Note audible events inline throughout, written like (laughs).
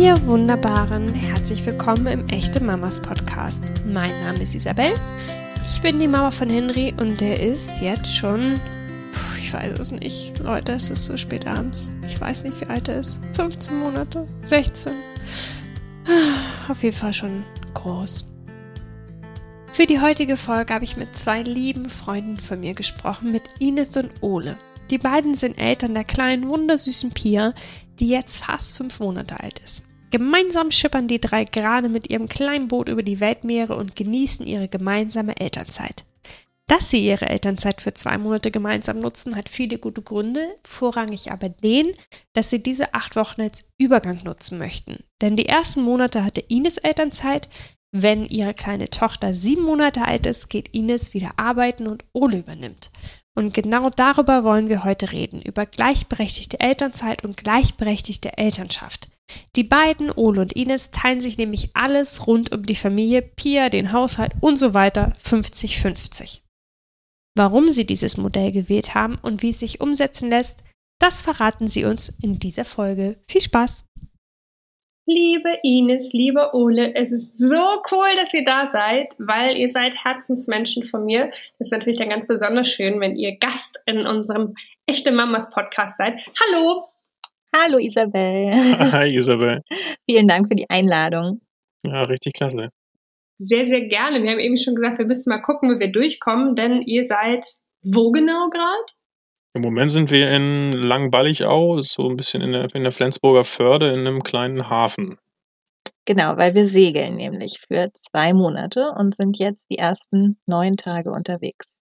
Ihr Wunderbaren, herzlich willkommen im Echte Mamas Podcast. Mein Name ist Isabel. Ich bin die Mama von Henry und der ist jetzt schon, ich weiß es nicht, Leute, es ist so spät abends. Ich weiß nicht, wie alt er ist. 15 Monate, 16. Auf jeden Fall schon groß. Für die heutige Folge habe ich mit zwei lieben Freunden von mir gesprochen, mit Ines und Ole. Die beiden sind Eltern der kleinen, wundersüßen Pia, die jetzt fast fünf Monate alt ist. Gemeinsam schippern die drei gerade mit ihrem kleinen Boot über die Weltmeere und genießen ihre gemeinsame Elternzeit. Dass sie ihre Elternzeit für zwei Monate gemeinsam nutzen, hat viele gute Gründe, vorrangig aber den, dass sie diese acht Wochen als Übergang nutzen möchten. Denn die ersten Monate hatte Ines Elternzeit, wenn ihre kleine Tochter sieben Monate alt ist, geht Ines wieder arbeiten und Ole übernimmt. Und genau darüber wollen wir heute reden, über gleichberechtigte Elternzeit und gleichberechtigte Elternschaft. Die beiden, Ole und Ines, teilen sich nämlich alles rund um die Familie, Pia, den Haushalt und so weiter 50-50. Warum sie dieses Modell gewählt haben und wie es sich umsetzen lässt, das verraten sie uns in dieser Folge. Viel Spaß! Liebe Ines, lieber Ole, es ist so cool, dass ihr da seid, weil ihr seid Herzensmenschen von mir. Das ist natürlich dann ganz besonders schön, wenn ihr Gast in unserem Echte Mamas Podcast seid. Hallo! Hallo Isabel. (laughs) Hi Isabel. Vielen Dank für die Einladung. Ja, richtig klasse. Sehr, sehr gerne. Wir haben eben schon gesagt, wir müssen mal gucken, wie wir durchkommen, denn ihr seid wo genau gerade? Im Moment sind wir in Langballigau, so ein bisschen in der, in der Flensburger Förde, in einem kleinen Hafen. Genau, weil wir segeln nämlich für zwei Monate und sind jetzt die ersten neun Tage unterwegs.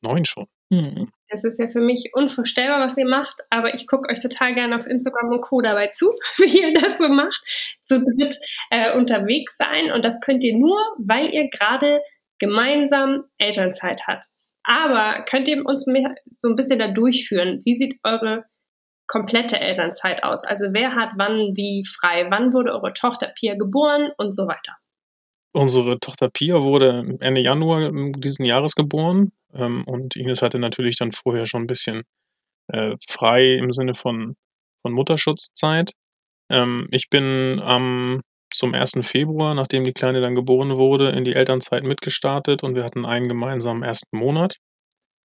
Neun schon. Mhm. Das ist ja für mich unvorstellbar, was ihr macht, aber ich gucke euch total gerne auf Instagram und Co. dabei zu, (laughs) wie ihr das so macht, zu dritt äh, unterwegs sein. Und das könnt ihr nur, weil ihr gerade gemeinsam Elternzeit habt. Aber könnt ihr uns mehr, so ein bisschen da durchführen? Wie sieht eure komplette Elternzeit aus? Also wer hat wann wie frei? Wann wurde eure Tochter Pia geboren und so weiter? Unsere Tochter Pia wurde Ende Januar diesen Jahres geboren ähm, und Ines hatte natürlich dann vorher schon ein bisschen äh, frei im Sinne von, von Mutterschutzzeit. Ähm, ich bin am zum 1. Februar, nachdem die Kleine dann geboren wurde, in die Elternzeit mitgestartet und wir hatten einen gemeinsamen ersten Monat.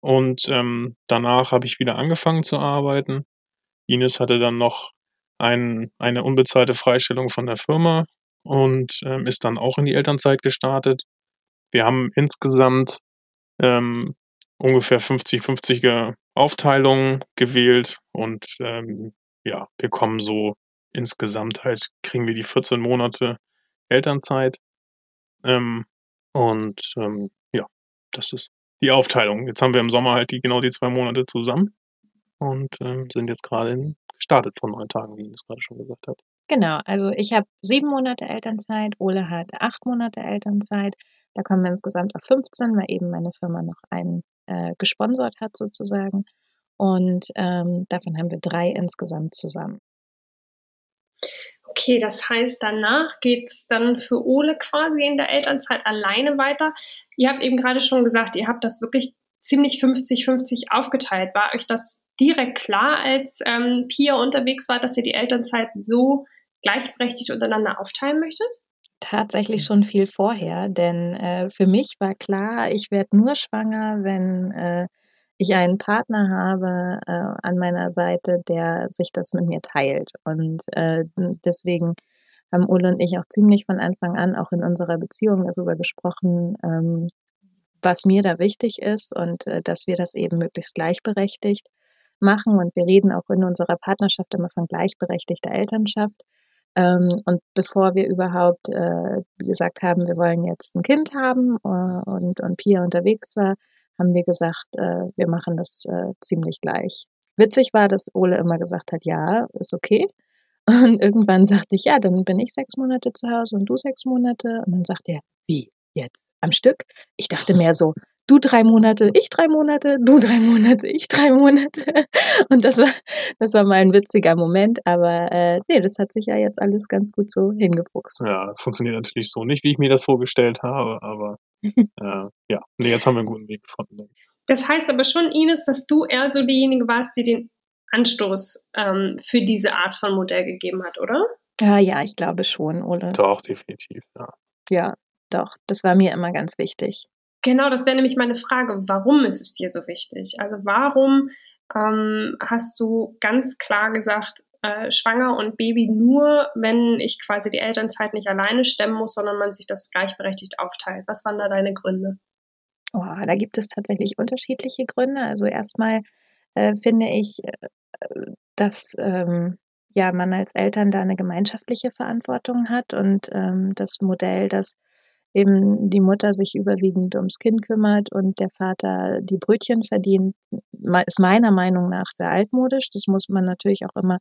Und ähm, danach habe ich wieder angefangen zu arbeiten. Ines hatte dann noch ein, eine unbezahlte Freistellung von der Firma und ähm, ist dann auch in die Elternzeit gestartet. Wir haben insgesamt ähm, ungefähr 50-50er Aufteilungen gewählt und ähm, ja, wir kommen so insgesamt halt, kriegen wir die 14 Monate Elternzeit. Ähm, und ähm, ja, das ist die Aufteilung. Jetzt haben wir im Sommer halt die genau die zwei Monate zusammen und ähm, sind jetzt gerade gestartet von neun Tagen, wie Ines gerade schon gesagt hat. Genau, also ich habe sieben Monate Elternzeit, Ole hat acht Monate Elternzeit. Da kommen wir insgesamt auf 15, weil eben meine Firma noch einen äh, gesponsert hat sozusagen. Und ähm, davon haben wir drei insgesamt zusammen. Okay, das heißt, danach geht es dann für Ole quasi in der Elternzeit alleine weiter. Ihr habt eben gerade schon gesagt, ihr habt das wirklich ziemlich 50-50 aufgeteilt. War euch das direkt klar, als ähm, Pia unterwegs war, dass ihr die Elternzeit so gleichberechtigt untereinander aufteilen möchtet? Tatsächlich schon viel vorher, denn äh, für mich war klar, ich werde nur schwanger, wenn äh, ich einen Partner habe äh, an meiner Seite, der sich das mit mir teilt. Und äh, deswegen haben Ole und ich auch ziemlich von Anfang an auch in unserer Beziehung darüber gesprochen, ähm, was mir da wichtig ist und äh, dass wir das eben möglichst gleichberechtigt machen. Und wir reden auch in unserer Partnerschaft immer von gleichberechtigter Elternschaft. Ähm, und bevor wir überhaupt äh, gesagt haben, wir wollen jetzt ein Kind haben äh, und, und Pia unterwegs war, haben wir gesagt, äh, wir machen das äh, ziemlich gleich. Witzig war, dass Ole immer gesagt hat, ja, ist okay. (laughs) Und irgendwann sagte ich, ja, dann bin ich sechs Monate zu Hause und du sechs Monate. Und dann sagte er, wie jetzt? Am Stück? Ich dachte mehr so, du drei Monate, ich drei Monate, du drei Monate, ich drei Monate. (laughs) Und das war, das war mal ein witziger Moment, aber äh, nee, das hat sich ja jetzt alles ganz gut so hingefuchst. Ja, das funktioniert natürlich so nicht, wie ich mir das vorgestellt habe, aber (laughs) äh, ja, nee, jetzt haben wir einen guten Weg gefunden. Das heißt aber schon, Ines, dass du eher so diejenige warst, die den Anstoß ähm, für diese Art von Modell gegeben hat, oder? Ja, ja, ich glaube schon, Ole. Doch, definitiv, ja. Ja, doch. Das war mir immer ganz wichtig. Genau, das wäre nämlich meine Frage. Warum ist es dir so wichtig? Also warum ähm, hast du ganz klar gesagt, äh, schwanger und Baby nur, wenn ich quasi die Elternzeit nicht alleine stemmen muss, sondern man sich das gleichberechtigt aufteilt. Was waren da deine Gründe? Oh, da gibt es tatsächlich unterschiedliche Gründe. Also erstmal äh, finde ich, äh, dass ähm, ja man als Eltern da eine gemeinschaftliche Verantwortung hat und ähm, das Modell, dass eben die Mutter sich überwiegend ums Kind kümmert und der Vater die Brötchen verdient, ist meiner Meinung nach sehr altmodisch. Das muss man natürlich auch immer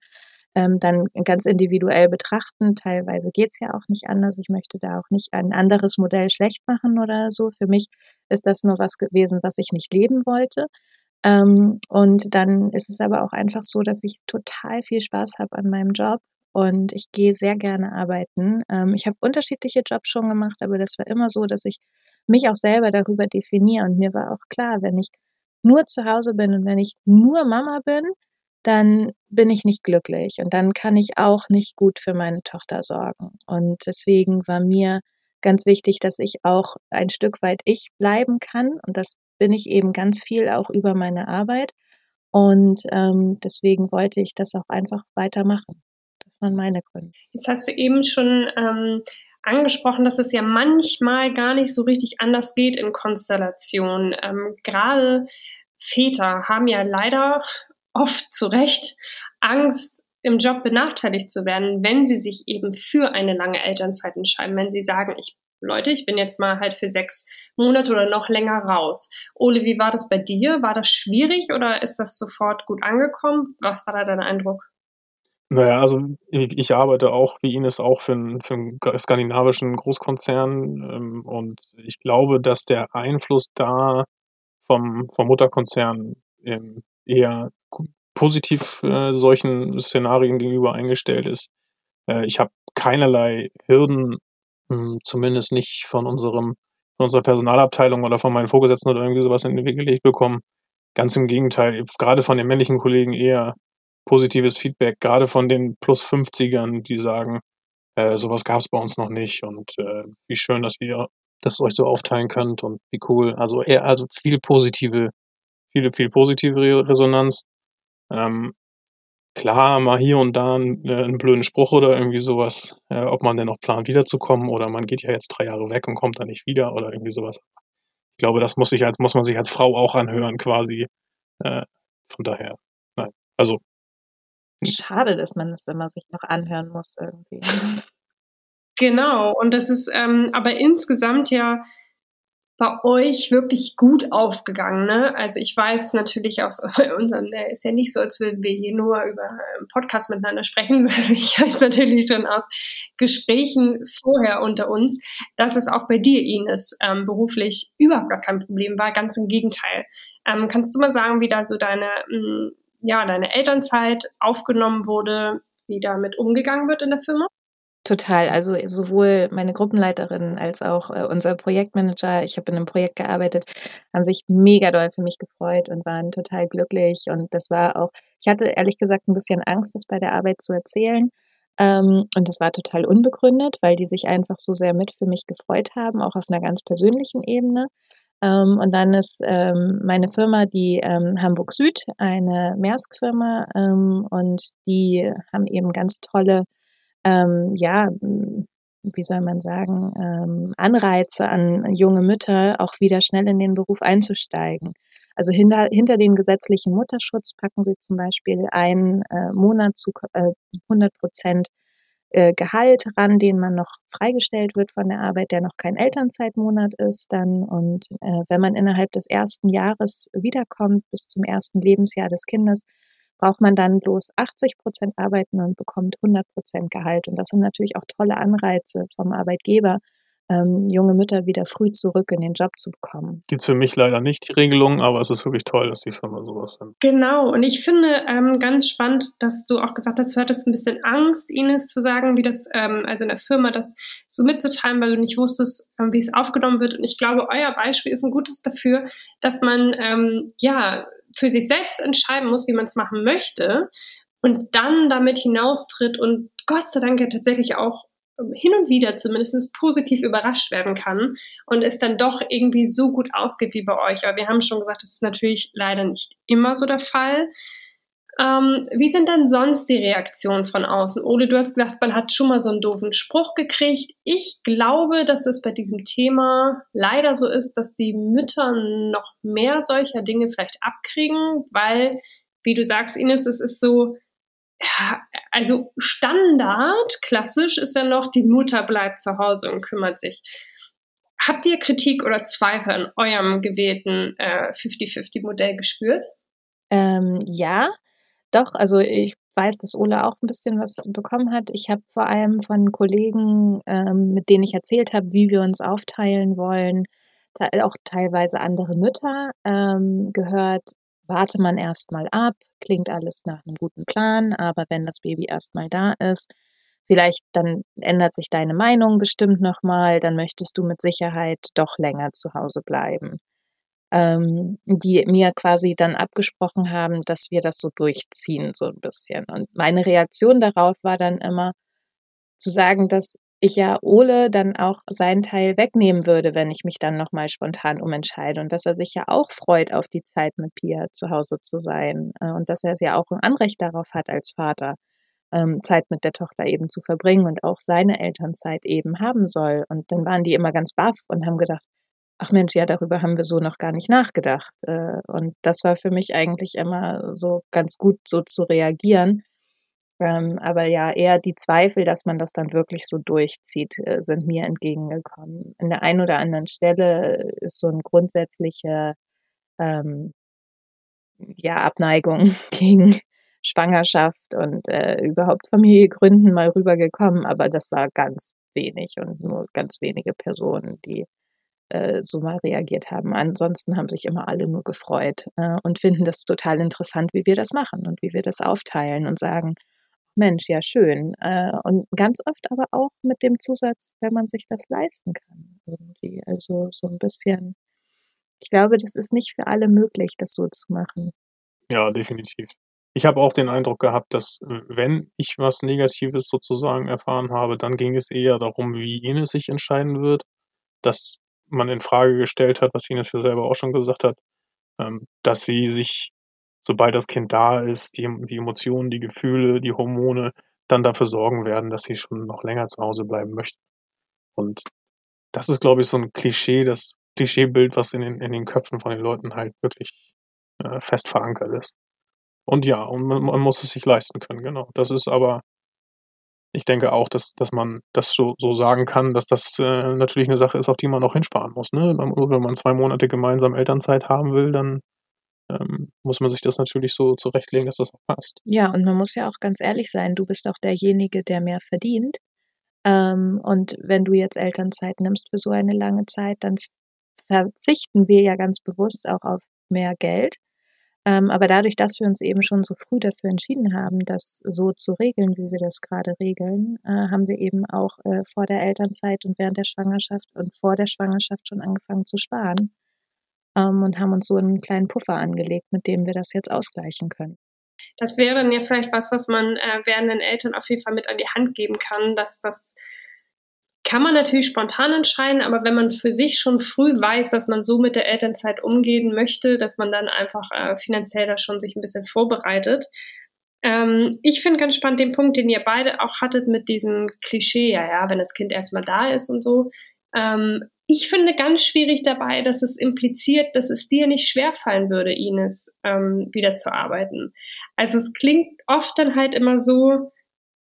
ähm, dann ganz individuell betrachten. Teilweise geht's ja auch nicht anders. Ich möchte da auch nicht ein anderes Modell schlecht machen oder so. Für mich ist das nur was gewesen, was ich nicht leben wollte. Ähm, und dann ist es aber auch einfach so, dass ich total viel Spaß habe an meinem Job und ich gehe sehr gerne arbeiten. Ähm, ich habe unterschiedliche Jobs schon gemacht, aber das war immer so, dass ich mich auch selber darüber definiere. Und mir war auch klar, wenn ich nur zu Hause bin und wenn ich nur Mama bin, dann bin ich nicht glücklich und dann kann ich auch nicht gut für meine Tochter sorgen. Und deswegen war mir ganz wichtig, dass ich auch ein Stück weit ich bleiben kann. Und das bin ich eben ganz viel auch über meine Arbeit. Und ähm, deswegen wollte ich das auch einfach weitermachen. Waren meine Gründe. Jetzt hast du eben schon ähm, angesprochen, dass es ja manchmal gar nicht so richtig anders geht in Konstellationen. Ähm, Gerade Väter haben ja leider oft zu Recht Angst, im Job benachteiligt zu werden, wenn sie sich eben für eine lange Elternzeit entscheiden, wenn sie sagen, ich Leute, ich bin jetzt mal halt für sechs Monate oder noch länger raus. Ole, wie war das bei dir? War das schwierig oder ist das sofort gut angekommen? Was war da dein Eindruck? Naja, also ich, arbeite auch, wie Ines, auch für einen, für einen skandinavischen Großkonzern ähm, und ich glaube, dass der Einfluss da vom, vom Mutterkonzern ähm, eher positiv äh, solchen Szenarien gegenüber eingestellt ist. Äh, ich habe keinerlei Hürden hm, zumindest nicht von unserem von unserer Personalabteilung oder von meinen Vorgesetzten oder irgendwie sowas entwickelt bekommen. Ganz im Gegenteil, gerade von den männlichen Kollegen eher positives Feedback, gerade von den plus 50ern, die sagen, äh, sowas gab es bei uns noch nicht und äh, wie schön, dass ihr das euch so aufteilen könnt und wie cool. Also eher, also viel positive, viele, viel positive Resonanz. Ähm, klar mal hier und da einen, äh, einen blöden Spruch oder irgendwie sowas, äh, ob man denn noch plant, wiederzukommen oder man geht ja jetzt drei Jahre weg und kommt dann nicht wieder oder irgendwie sowas. Ich glaube, das muss, sich als, muss man sich als Frau auch anhören, quasi. Äh, von daher, nein. Also. Schade, dass man das immer sich noch anhören muss irgendwie. (laughs) Genau, und das ist ähm, aber insgesamt ja bei euch wirklich gut aufgegangen. Ne? Also ich weiß natürlich aus (laughs) unseren, der ist ja nicht so, als würden wir hier nur über einen Podcast miteinander sprechen, (laughs) sondern ich weiß natürlich schon aus Gesprächen vorher unter uns, dass es auch bei dir, Ines, ähm, beruflich überhaupt gar kein Problem war, ganz im Gegenteil. Ähm, kannst du mal sagen, wie da so deine, mh, mm, ja, deine Elternzeit aufgenommen wurde, wie damit umgegangen wird in der Firma? Total. Also sowohl meine Gruppenleiterin als auch äh, unser Projektmanager, ich habe in einem Projekt gearbeitet, haben sich mega doll für mich gefreut und waren total glücklich. Und das war auch, ich hatte ehrlich gesagt ein bisschen Angst, das bei der Arbeit zu erzählen. Ähm, und das war total unbegründet, weil die sich einfach so sehr mit für mich gefreut haben, auch auf einer ganz persönlichen Ebene. Ähm, und dann ist ähm, meine Firma die ähm, Hamburg Süd, eine Maersk-Firma, ähm, und die haben eben ganz tolle ähm, ja, wie soll man sagen, ähm, Anreize an junge Mütter, auch wieder schnell in den Beruf einzusteigen. Also hinter, hinter den gesetzlichen Mutterschutz packen sie zum Beispiel einen äh, Monat zu äh, 100 Prozent äh, Gehalt ran, den man noch freigestellt wird von der Arbeit, der noch kein Elternzeitmonat ist dann. Und äh, wenn man innerhalb des ersten Jahres wiederkommt, bis zum ersten Lebensjahr des Kindes, braucht man dann bloß 80 Prozent arbeiten und bekommt 100 Prozent Gehalt. Und das sind natürlich auch tolle Anreize vom Arbeitgeber, ähm, junge Mütter wieder früh zurück in den Job zu bekommen. Gibt es für mich leider nicht die Regelung, aber es ist wirklich toll, dass die Firma sowas sind. Genau, und ich finde ähm, ganz spannend, dass du auch gesagt hast, du hattest ein bisschen Angst, Ines, zu sagen, wie das, ähm, also in der Firma das so mitzuteilen, weil du nicht wusstest, ähm, wie es aufgenommen wird. Und ich glaube, euer Beispiel ist ein gutes dafür, dass man ähm, ja für sich selbst entscheiden muss, wie man es machen möchte und dann damit hinaustritt und Gott sei Dank ja tatsächlich auch hin und wieder zumindest positiv überrascht werden kann und es dann doch irgendwie so gut ausgeht wie bei euch. Aber wir haben schon gesagt, das ist natürlich leider nicht immer so der Fall. Ähm, wie sind denn sonst die Reaktionen von außen? Ole, du hast gesagt, man hat schon mal so einen doofen Spruch gekriegt. Ich glaube, dass es bei diesem Thema leider so ist, dass die Mütter noch mehr solcher Dinge vielleicht abkriegen, weil, wie du sagst, Ines, es ist so, also Standard, klassisch ist ja noch, die Mutter bleibt zu Hause und kümmert sich. Habt ihr Kritik oder Zweifel an eurem gewählten äh, 50-50-Modell gespürt? Ähm, ja, doch, also ich weiß, dass Ola auch ein bisschen was bekommen hat. Ich habe vor allem von Kollegen, ähm, mit denen ich erzählt habe, wie wir uns aufteilen wollen, auch teilweise andere Mütter, ähm, gehört, warte man erstmal ab, klingt alles nach einem guten Plan, aber wenn das Baby erstmal da ist, vielleicht dann ändert sich deine Meinung bestimmt nochmal, dann möchtest du mit Sicherheit doch länger zu Hause bleiben. Ähm, die mir quasi dann abgesprochen haben, dass wir das so durchziehen, so ein bisschen. Und meine Reaktion darauf war dann immer zu sagen, dass ich ja Ole dann auch seinen Teil wegnehmen würde, wenn ich mich dann nochmal spontan umentscheide und dass er sich ja auch freut, auf die Zeit mit Pia zu Hause zu sein äh, und dass er ja auch ein Anrecht darauf hat als Vater, ähm, Zeit mit der Tochter eben zu verbringen und auch seine Elternzeit eben haben soll. Und dann waren die immer ganz baff und haben gedacht, ach Mensch, ja, darüber haben wir so noch gar nicht nachgedacht. Äh, und das war für mich eigentlich immer so ganz gut, so zu reagieren ähm, aber ja, eher die Zweifel, dass man das dann wirklich so durchzieht, äh, sind mir entgegengekommen. An der einen oder anderen Stelle ist so eine grundsätzliche ähm, ja, Abneigung (laughs) gegen Schwangerschaft und äh, überhaupt Familie gründen mal rübergekommen, aber das war ganz wenig und nur ganz wenige Personen, die äh, so mal reagiert haben. Ansonsten haben sich immer alle nur gefreut äh, und finden das total interessant, wie wir das machen und wie wir das aufteilen und sagen, Mensch, ja schön. Äh, und ganz oft aber auch mit dem Zusatz, wenn man sich das leisten kann irgendwie. Also so ein bisschen, ich glaube, das ist nicht für alle möglich, das so zu machen. Ja, definitiv. Ich habe auch den Eindruck gehabt, dass wenn ich was Negatives sozusagen erfahren habe, dann ging es eher darum, wie Ines sich entscheiden wird, dass man in Frage gestellt hat, was Ines ja selber auch schon gesagt hat, ähm, dass sie sich sobald das Kind da ist, die, die Emotionen, die Gefühle, die Hormone dann dafür sorgen werden, dass sie schon noch länger zu Hause bleiben möchten. Und das ist, glaube ich, so ein Klischee, das Klischeebild, was in den, in den Köpfen von den Leuten halt wirklich äh, fest verankert ist. Und ja, und man, man, muss es sich leisten können, genau. Das ist aber, ich denke auch, dass, dass man das so, so sagen kann, dass das äh, natürlich eine Sache ist, auf die man auch hinsparen muss. Ne? Wenn man zwei Monate gemeinsam Elternzeit haben will, dann ähm, muss man sich das natürlich so zurechtlegen, dass das auch passt. Ja, und man muss ja auch ganz ehrlich sein, du bist auch derjenige, der mehr verdient. Ähm, und wenn du jetzt Elternzeit nimmst für so eine lange Zeit, dann verzichten wir ja ganz bewusst auch auf mehr Geld. Ähm, aber dadurch, dass wir uns eben schon so früh dafür entschieden haben, das so zu regeln, wie wir das gerade regeln, äh, haben wir eben auch äh, vor der Elternzeit und während der Schwangerschaft und vor der Schwangerschaft schon angefangen zu sparen ähm, und haben uns so einen kleinen Puffer angelegt, mit dem wir das jetzt ausgleichen können. Das wäre dann ja vielleicht was, was man äh, werdenden Eltern auf jeden Fall mit an die Hand geben kann, dass das kann man natürlich spontan entscheiden, aber wenn man für sich schon früh weiß, dass man so mit der Elternzeit umgehen möchte, dass man dann einfach äh, finanziell da schon sich ein bisschen vorbereitet. Ähm, ich finde ganz spannend den Punkt, den ihr beide auch hattet mit diesem Klischee, ja, ja, wenn das Kind erstmal da ist und so. Ähm, ich finde ganz schwierig dabei, dass es impliziert, dass es dir nicht schwerfallen würde, Ines, ähm, wieder zu arbeiten. Also es klingt oft dann halt immer so,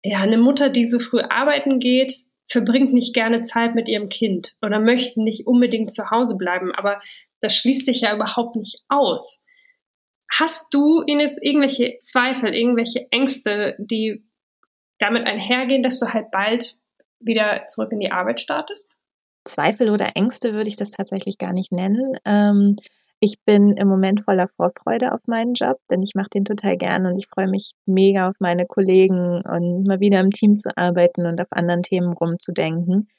ja, eine Mutter, die so früh arbeiten geht, verbringt nicht gerne Zeit mit ihrem Kind oder möchte nicht unbedingt zu Hause bleiben, aber das schließt sich ja überhaupt nicht aus. Hast du, Ines, irgendwelche Zweifel, irgendwelche Ängste, die damit einhergehen, dass du halt bald wieder zurück in die Arbeit startest? Zweifel oder Ängste würde ich das tatsächlich gar nicht nennen. Ähm, ich bin im Moment voller Vorfreude auf meinen Job, denn ich mache den total gern und ich freue mich mega auf meine Kollegen und mal wieder im Team zu arbeiten und auf anderen Themen rumzudenken.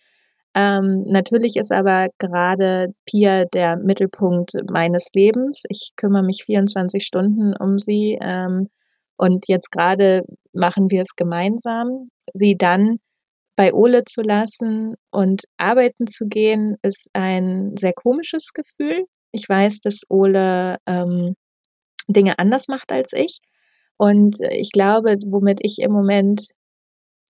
Ähm, natürlich ist aber gerade Pia der Mittelpunkt meines Lebens. Ich kümmere mich 24 Stunden um sie ähm, Und jetzt gerade machen wir es gemeinsam. Sie dann bei Ole zu lassen und arbeiten zu gehen, ist ein sehr komisches Gefühl. Ich weiß, dass Ole ähm, Dinge anders macht als ich. Und ich glaube, womit ich im Moment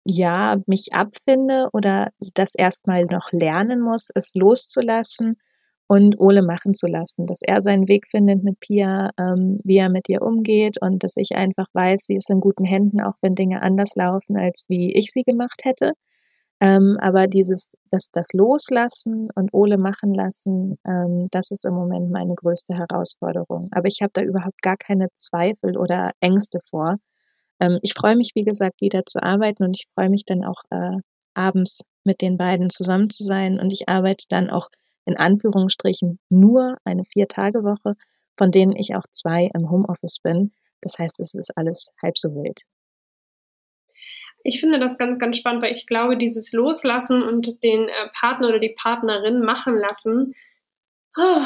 ja mich abfinde oder das erstmal noch lernen muss, ist loszulassen und Ole machen zu lassen, dass er seinen Weg findet mit Pia, ähm, wie er mit ihr umgeht und dass ich einfach weiß, sie ist in guten Händen, auch wenn Dinge anders laufen, als wie ich sie gemacht hätte. Ähm, aber dieses, das, das Loslassen und Ole machen lassen, ähm, das ist im Moment meine größte Herausforderung. Aber ich habe da überhaupt gar keine Zweifel oder Ängste vor. Ähm, ich freue mich, wie gesagt, wieder zu arbeiten und ich freue mich dann auch äh, abends mit den beiden zusammen zu sein. Und ich arbeite dann auch in Anführungsstrichen nur eine Vier-Tage-Woche, von denen ich auch zwei im Homeoffice bin. Das heißt, es ist alles halb so wild. Ich finde das ganz, ganz spannend, weil ich glaube, dieses Loslassen und den äh, Partner oder die Partnerin machen lassen, oh,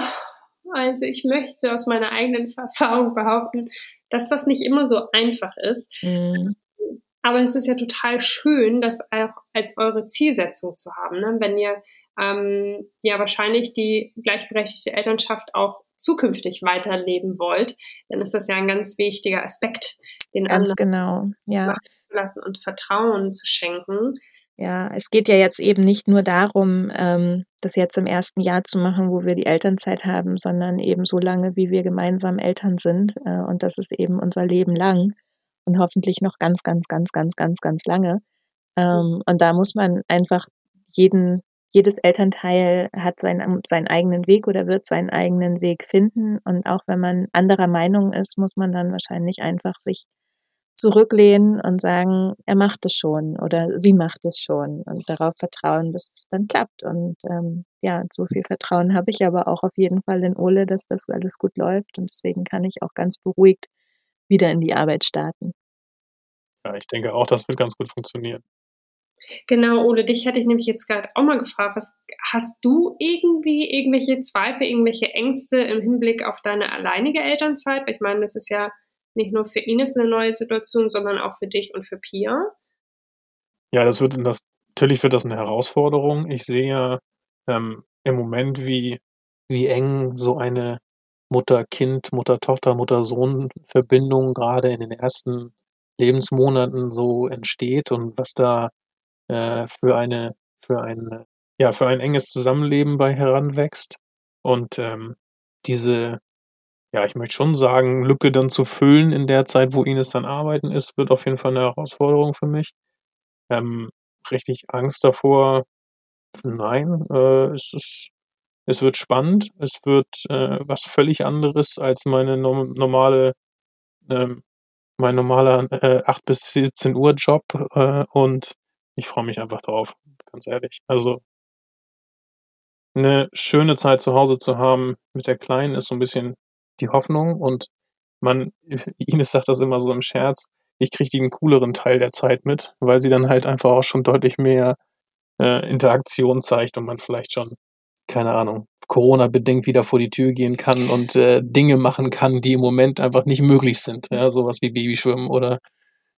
also ich möchte aus meiner eigenen Erfahrung behaupten, dass das nicht immer so einfach ist. Mhm. Aber es ist ja total schön, das auch als eure Zielsetzung zu haben. Ne? Wenn ihr ähm, ja wahrscheinlich die gleichberechtigte Elternschaft auch zukünftig weiterleben wollt, dann ist das ja ein ganz wichtiger Aspekt, den ganz anderen genau, ja. Zu lassen und Vertrauen zu schenken. Ja, es geht ja jetzt eben nicht nur darum, ähm, das jetzt im ersten Jahr zu machen, wo wir die Elternzeit haben, sondern eben so lange, wie wir gemeinsam Eltern sind. Äh, und das ist eben unser Leben lang und hoffentlich noch ganz, ganz, ganz, ganz, ganz, ganz lange. Ähm, und da muss man einfach jeden jedes Elternteil hat seinen, seinen eigenen Weg oder wird seinen eigenen Weg finden. Und auch wenn man anderer Meinung ist, muss man dann wahrscheinlich einfach sich zurücklehnen und sagen, er macht es schon oder sie macht es schon und darauf vertrauen, dass es dann klappt. Und ähm, ja, so viel Vertrauen habe ich aber auch auf jeden Fall in Ole, dass das alles gut läuft. Und deswegen kann ich auch ganz beruhigt wieder in die Arbeit starten. Ja, ich denke auch, das wird ganz gut funktionieren. Genau, Ole, dich hätte ich nämlich jetzt gerade auch mal gefragt, was hast du irgendwie irgendwelche Zweifel, irgendwelche Ängste im Hinblick auf deine alleinige Elternzeit? ich meine, das ist ja nicht nur für Ines eine neue Situation, sondern auch für dich und für Pia. Ja, das wird das, natürlich wird das eine Herausforderung. Ich sehe ja ähm, im Moment, wie, wie eng so eine Mutter-Kind, Mutter-Tochter, Mutter-Sohn-Verbindung gerade in den ersten Lebensmonaten so entsteht und was da äh, für eine, für ein, ja, für ein enges Zusammenleben bei heranwächst. Und ähm, diese, ja, ich möchte schon sagen, Lücke dann zu füllen in der Zeit, wo Ines dann arbeiten ist, wird auf jeden Fall eine Herausforderung für mich. Ähm, richtig Angst davor, nein, äh, es ist, es wird spannend, es wird äh, was völlig anderes als meine no normale, ähm, mein normaler äh, 8 bis 17 Uhr Job äh, und ich freue mich einfach drauf, ganz ehrlich. Also eine schöne Zeit zu Hause zu haben mit der Kleinen ist so ein bisschen die Hoffnung und man, (laughs) Ines sagt das immer so im Scherz, ich kriege den cooleren Teil der Zeit mit, weil sie dann halt einfach auch schon deutlich mehr äh, Interaktion zeigt und man vielleicht schon, keine Ahnung, Corona-bedingt wieder vor die Tür gehen kann und äh, Dinge machen kann, die im Moment einfach nicht möglich sind. Ja, sowas wie Babyschwimmen oder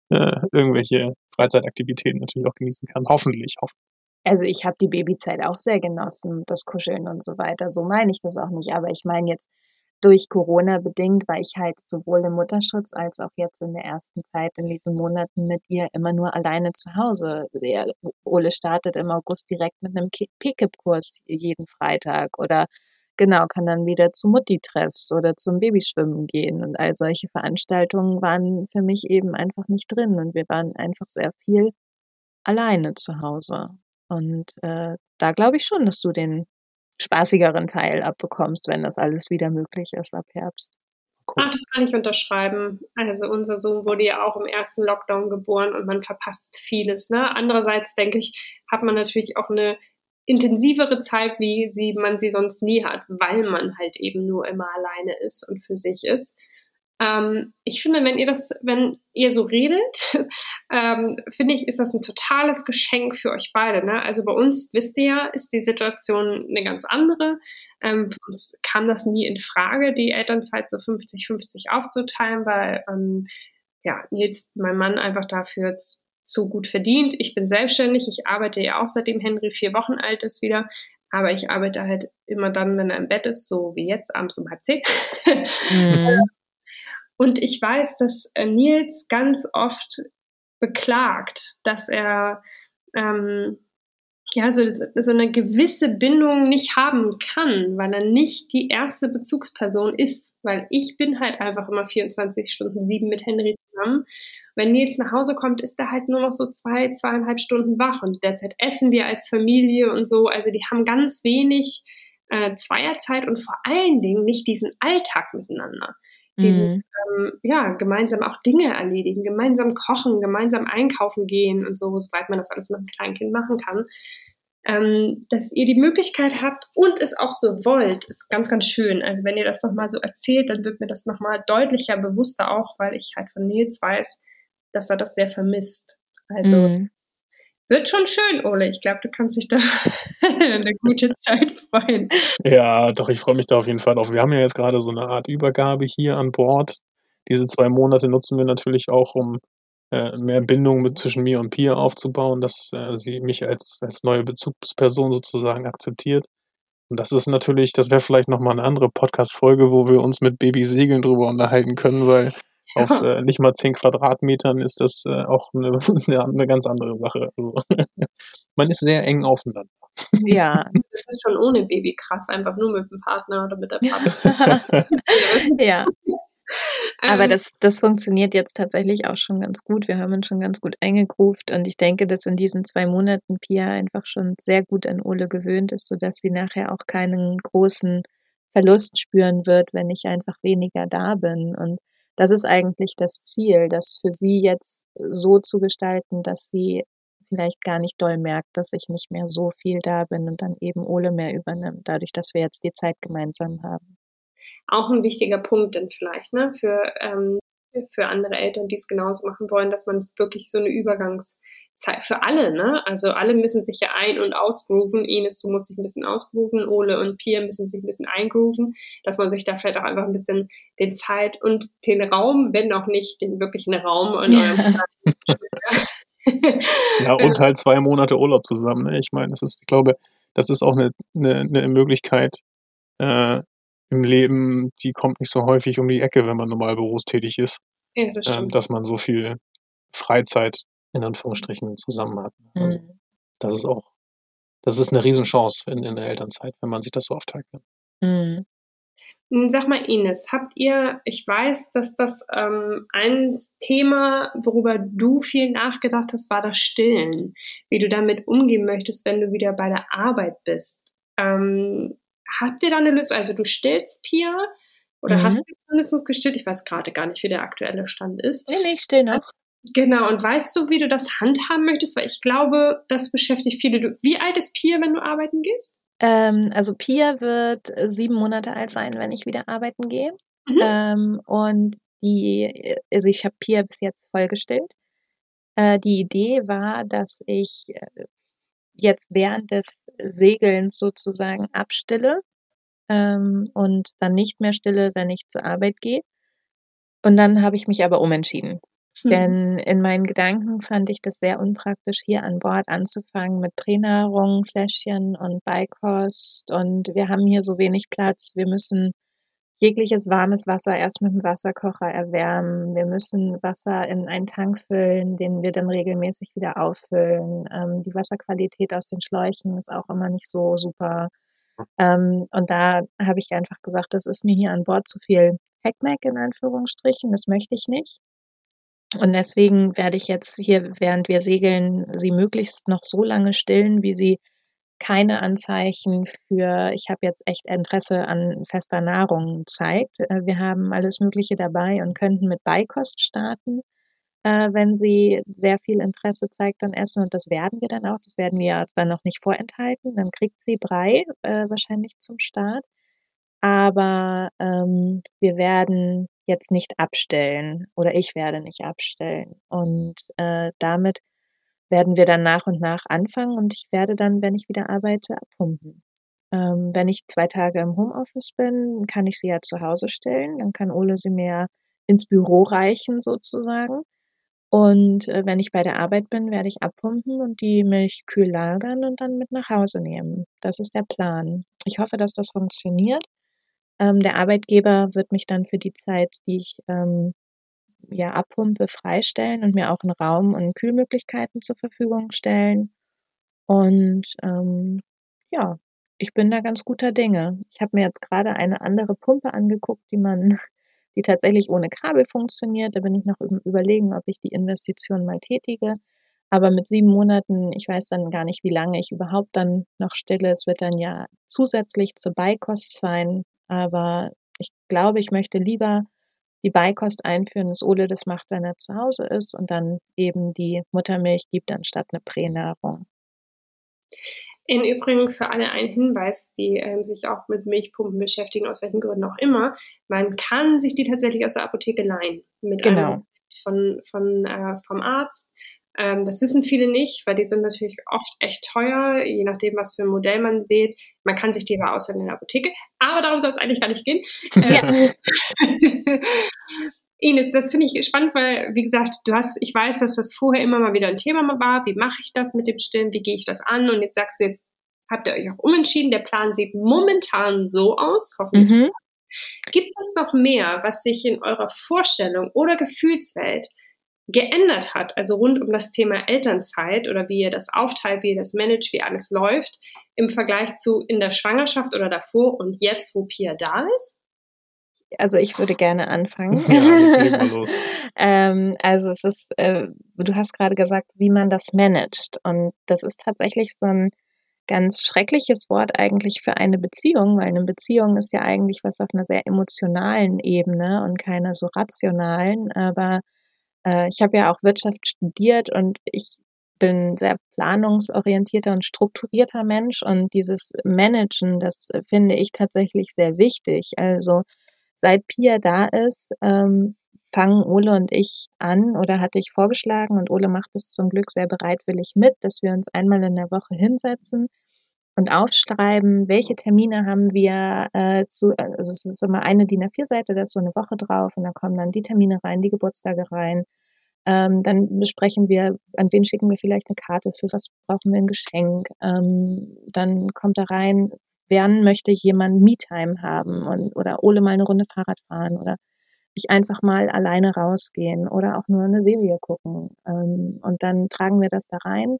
äh, irgendwelche Freizeitaktivitäten natürlich auch genießen kann. Hoffentlich. hoffentlich. Also ich habe die Babyzeit auch sehr genossen, das Kuscheln und so weiter. So meine ich das auch nicht. Aber ich meine jetzt durch Corona bedingt, weil ich halt sowohl im Mutterschutz als auch jetzt in der ersten Zeit in diesen Monaten mit ihr immer nur alleine zu Hause. Der Ole startet im August direkt mit einem Pick-up-Kurs jeden Freitag oder genau, kann dann wieder zu Mutti-Treffs oder zum Babyschwimmen gehen. Und all solche Veranstaltungen waren für mich eben einfach nicht drin. Und wir waren einfach sehr viel alleine zu Hause. Und äh, da glaube ich schon, dass du den spaßigeren Teil abbekommst, wenn das alles wieder möglich ist ab Herbst. Cool. Ach, das kann ich unterschreiben. Also unser Sohn wurde ja auch im ersten Lockdown geboren und man verpasst vieles. Ne? Andererseits denke ich, hat man natürlich auch eine intensivere Zeit, wie sie, man sie sonst nie hat, weil man halt eben nur immer alleine ist und für sich ist. Ähm, ich finde, wenn ihr das, wenn ihr so redet, (laughs) ähm, finde ich, ist das ein totales Geschenk für euch beide. Ne? Also bei uns, wisst ihr ja, ist die Situation eine ganz andere. Ähm, für uns kam das nie in Frage, die Elternzeit so 50-50 aufzuteilen, weil ähm, ja, Nils, mein Mann einfach dafür zu gut verdient. Ich bin selbstständig, ich arbeite ja auch seitdem Henry vier Wochen alt ist wieder, aber ich arbeite halt immer dann, wenn er im Bett ist, so wie jetzt, abends um halb zehn. (laughs) Mhm. Und ich weiß, dass äh, Nils ganz oft beklagt, dass er ähm, ja, so, so eine gewisse Bindung nicht haben kann, weil er nicht die erste Bezugsperson ist. Weil ich bin halt einfach immer 24 Stunden sieben mit Henry zusammen. Wenn Nils nach Hause kommt, ist er halt nur noch so zwei, zweieinhalb Stunden wach. Und derzeit essen wir als Familie und so. Also die haben ganz wenig äh, Zweierzeit und vor allen Dingen nicht diesen Alltag miteinander. Diesen, mhm. ähm, ja, gemeinsam auch Dinge erledigen, gemeinsam kochen, gemeinsam einkaufen gehen und so, soweit man das alles mit einem kleinen Kind machen kann. Ähm, dass ihr die Möglichkeit habt und es auch so wollt, ist ganz, ganz schön. Also wenn ihr das nochmal so erzählt, dann wird mir das nochmal deutlicher, bewusster auch, weil ich halt von Nils weiß, dass er das sehr vermisst. Also mhm. Wird schon schön, Ole. Ich glaube, du kannst dich da (laughs) eine gute Zeit freuen. Ja, doch, ich freue mich da auf jeden Fall drauf. Wir haben ja jetzt gerade so eine Art Übergabe hier an Bord. Diese zwei Monate nutzen wir natürlich auch, um äh, mehr Bindung mit, zwischen mir und Pia aufzubauen, dass äh, sie mich als, als neue Bezugsperson sozusagen akzeptiert. Und das ist natürlich, das wäre vielleicht nochmal eine andere Podcast-Folge, wo wir uns mit Babysegeln drüber unterhalten können, weil auf äh, nicht mal 10 Quadratmetern ist das äh, auch eine, (laughs) eine, ganz andere Sache. Also, (laughs) man ist sehr eng aufeinander. Ja. (laughs) Das ist schon ohne Baby krass, einfach nur mit dem Partner oder mit der Partnerin. ja. Aber ähm, das, das funktioniert jetzt tatsächlich auch schon ganz gut. Wir haben uns schon ganz gut eingegruft und ich denke, dass in diesen zwei Monaten Pia einfach schon sehr gut an Ole gewöhnt ist, sodass sie nachher auch keinen großen Verlust spüren wird, wenn ich einfach weniger da bin. Und das ist eigentlich das Ziel, das für sie jetzt so zu gestalten, dass sie vielleicht gar nicht doll merkt, dass ich nicht mehr so viel da bin und dann eben Ole mehr übernimmt, dadurch, dass wir jetzt die Zeit gemeinsam haben. Auch ein wichtiger Punkt dann vielleicht, ne, für, ähm, für andere Eltern, die es genauso machen wollen, dass man wirklich so eine Übergangs- Zeit für alle, ne? Also alle müssen sich ja ein- und ausgrooven. Ines, du musst dich ein bisschen ausgrooven, Ole und Pia müssen sich ein bisschen eingrooven, dass man sich da vielleicht auch einfach ein bisschen den Zeit und den Raum, wenn auch nicht den wirklichen Raum in eurem (laughs) Ja, und halt zwei Monate Urlaub zusammen. Ne? Ich meine, das ist, ich glaube, das ist auch eine, eine, eine Möglichkeit äh, im Leben, die kommt nicht so häufig um die Ecke, wenn man normal berufstätig ist. Ja, das ähm, dass man so viel Freizeit in Anführungsstrichen zusammen hat. Also, mhm. das ist auch, das ist eine Riesenchance in, in der Elternzeit, wenn man sich das so aufteilen kann. Mhm. Hm, sag mal, Ines, habt ihr, ich weiß, dass das ähm, ein Thema, worüber du viel nachgedacht hast, war das Stillen. Wie du damit umgehen möchtest, wenn du wieder bei der Arbeit bist. Ähm, habt ihr da eine Lösung? Also du stillst Pia oder mhm. hast du zumindest gestillt? Ich weiß gerade gar nicht, wie der aktuelle Stand ist. Nee, nee, ich still noch. Genau, und weißt du, wie du das handhaben möchtest? Weil ich glaube, das beschäftigt viele. Wie alt ist Pia, wenn du arbeiten gehst? Ähm, also Pia wird sieben Monate alt sein, wenn ich wieder arbeiten gehe. Mhm. Ähm, und die, also ich habe Pia bis jetzt vollgestellt. Äh, die Idee war, dass ich äh, jetzt während des Segelns sozusagen abstille ähm, und dann nicht mehr stille, wenn ich zur Arbeit gehe. Und dann habe ich mich aber umentschieden. Mhm. Denn in meinen Gedanken fand ich das sehr unpraktisch, hier an Bord anzufangen mit Pränahrung, Fläschchen und Beikost. Und wir haben hier so wenig Platz. Wir müssen jegliches warmes Wasser erst mit dem Wasserkocher erwärmen. Wir müssen Wasser in einen Tank füllen, den wir dann regelmäßig wieder auffüllen. Ähm, die Wasserqualität aus den Schläuchen ist auch immer nicht so super. Ähm, und da habe ich einfach gesagt, das ist mir hier an Bord zu viel Heckmeck in Anführungsstrichen. Das möchte ich nicht. Und deswegen werde ich jetzt hier, während wir segeln, sie möglichst noch so lange stillen, wie sie keine Anzeichen für, ich habe jetzt echt Interesse an fester Nahrung zeigt. Äh, wir haben alles Mögliche dabei und könnten mit Beikost starten, äh, wenn sie sehr viel Interesse zeigt an Essen. Und das werden wir dann auch. Das werden wir dann noch nicht vorenthalten. Dann kriegt sie Brei äh, wahrscheinlich zum Start. Aber ähm, wir werden jetzt nicht abstellen oder ich werde nicht abstellen. Und äh, damit werden wir dann nach und nach anfangen und ich werde dann, wenn ich wieder arbeite, abpumpen. Ähm, wenn ich zwei Tage im Homeoffice bin, kann ich sie ja zu Hause stellen. Dann kann Ole sie mir ins Büro reichen sozusagen. Und äh, wenn ich bei der Arbeit bin, werde ich abpumpen und die Milch kühl lagern und dann mit nach Hause nehmen. Das ist der Plan. Ich hoffe, dass das funktioniert. Ähm, der Arbeitgeber wird mich dann für die Zeit, die ich ähm, ja abpumpe, freistellen und mir auch einen Raum und Kühlmöglichkeiten zur Verfügung stellen. Und ähm, ja, ich bin da ganz guter Dinge. Ich habe mir jetzt gerade eine andere Pumpe angeguckt, die man, die tatsächlich ohne Kabel funktioniert. Da bin ich noch überlegen, ob ich die Investition mal tätige. Aber mit sieben Monaten, ich weiß dann gar nicht, wie lange ich überhaupt dann noch stille. Es wird dann ja zusätzlich zur Beikost sein. Aber ich glaube, ich möchte lieber die Beikost einführen, dass Ole das macht, wenn er zu Hause ist und dann eben die Muttermilch gibt anstatt eine Pränahrung. Im Übrigen für alle ein Hinweis, die ähm, sich auch mit Milchpumpen beschäftigen, aus welchen Gründen auch immer. Man kann sich die tatsächlich aus der Apotheke leihen. Mit genau. einem von, von, äh, vom Arzt. Ähm, das wissen viele nicht, weil die sind natürlich oft echt teuer, je nachdem, was für ein Modell man wählt. Man kann sich die aber ausleihen in der Apotheke. Aber darum soll es eigentlich gar nicht gehen. Ja. (laughs) Ines, das finde ich spannend, weil, wie gesagt, du hast, ich weiß, dass das vorher immer mal wieder ein Thema war. Wie mache ich das mit dem Stillen? Wie gehe ich das an? Und jetzt sagst du, jetzt habt ihr euch auch umentschieden. Der Plan sieht momentan so aus, hoffentlich. Mhm. Gibt es noch mehr, was sich in eurer Vorstellung oder Gefühlswelt geändert hat, also rund um das Thema Elternzeit oder wie ihr das aufteilt, wie ihr das managt, wie alles läuft, im Vergleich zu in der Schwangerschaft oder davor und jetzt, wo Pia da ist? also ich würde gerne anfangen. Ja, (laughs) los. ähm, also es ist, äh, du hast gerade gesagt, wie man das managt. Und das ist tatsächlich so ein ganz schreckliches Wort eigentlich für eine Beziehung, weil eine Beziehung ist ja eigentlich was auf einer sehr emotionalen Ebene und keiner so rationalen. Aber äh, ich habe ja auch Wirtschaft studiert und ich bin sehr planungsorientierter und strukturierter Mensch und dieses Managen, das finde ich tatsächlich sehr wichtig. Also seit Pia da ist, ähm, fangen Ole und ich an oder hatte ich vorgeschlagen und Ole macht es zum Glück sehr bereitwillig mit, dass wir uns einmal in der Woche hinsetzen und aufschreiben, welche Termine haben wir äh, zu, also es ist immer eine DIN A4-Seite, da ist so eine Woche drauf und da kommen dann die Termine rein, die Geburtstage rein. Ähm, dann besprechen wir, an wen schicken wir vielleicht eine Karte, für was brauchen wir ein Geschenk. Ähm, dann kommt da rein, wann möchte jemand Me-Time haben und, oder Ole mal eine Runde Fahrrad fahren oder ich einfach mal alleine rausgehen oder auch nur eine Serie gucken. Ähm, und dann tragen wir das da rein